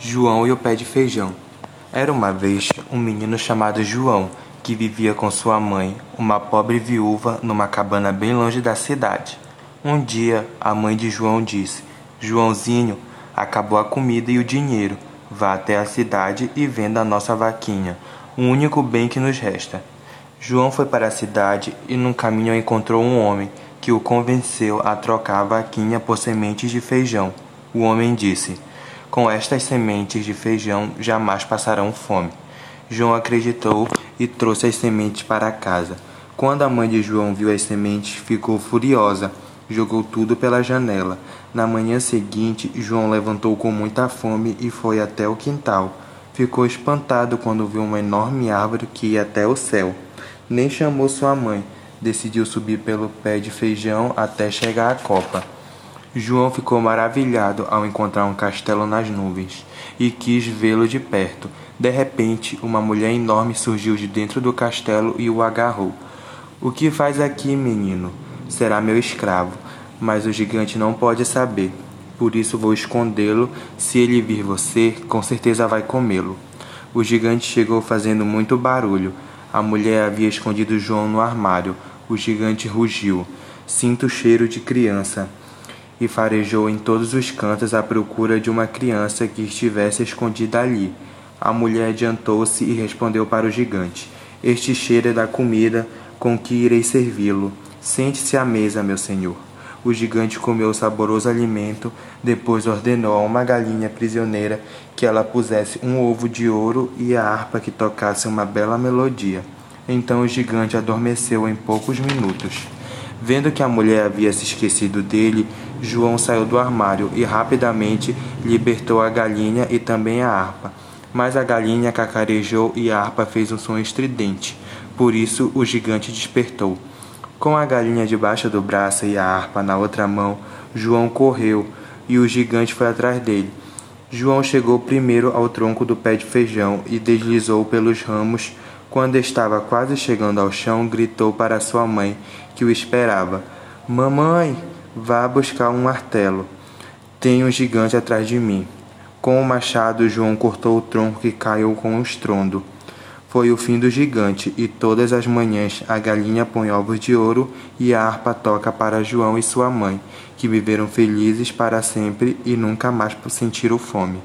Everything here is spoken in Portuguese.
João e o pé de feijão. Era uma vez um menino chamado João que vivia com sua mãe, uma pobre viúva, numa cabana bem longe da cidade. Um dia, a mãe de João disse: Joãozinho, acabou a comida e o dinheiro. Vá até a cidade e venda a nossa vaquinha, o único bem que nos resta. João foi para a cidade e no caminho encontrou um homem que o convenceu a trocar a vaquinha por sementes de feijão. O homem disse: com estas sementes de feijão jamais passarão fome. João acreditou e trouxe as sementes para casa. Quando a mãe de João viu as sementes, ficou furiosa, jogou tudo pela janela. Na manhã seguinte, João levantou com muita fome e foi até o quintal. Ficou espantado quando viu uma enorme árvore que ia até o céu. Nem chamou sua mãe. Decidiu subir pelo pé de feijão até chegar à copa. João ficou maravilhado ao encontrar um castelo nas nuvens e quis vê-lo de perto. De repente, uma mulher enorme surgiu de dentro do castelo e o agarrou. O que faz aqui, menino? Será meu escravo, mas o gigante não pode saber. Por isso vou escondê-lo. Se ele vir você, com certeza vai comê-lo. O gigante chegou fazendo muito barulho. A mulher havia escondido João no armário. O gigante rugiu. Sinto o cheiro de criança e farejou em todos os cantos à procura de uma criança que estivesse escondida ali. A mulher adiantou-se e respondeu para o gigante: Este cheiro é da comida com que irei servi-lo. Sente-se à mesa, meu senhor. O gigante comeu o saboroso alimento, depois ordenou a uma galinha prisioneira que ela pusesse um ovo de ouro e a harpa que tocasse uma bela melodia. Então o gigante adormeceu em poucos minutos. Vendo que a mulher havia se esquecido dele, João saiu do armário e rapidamente libertou a galinha e também a harpa. Mas a galinha cacarejou e a harpa fez um som estridente. Por isso o gigante despertou. Com a galinha debaixo do braço e a harpa na outra mão, João correu e o gigante foi atrás dele. João chegou primeiro ao tronco do pé de feijão e deslizou pelos ramos quando estava quase chegando ao chão, gritou para sua mãe, que o esperava: Mamãe, vá buscar um martelo. Tem um gigante atrás de mim. Com o machado, João cortou o tronco que caiu com um estrondo. Foi o fim do gigante, e todas as manhãs a galinha põe ovos de ouro e a harpa toca para João e sua mãe, que viveram felizes para sempre e nunca mais sentiram fome.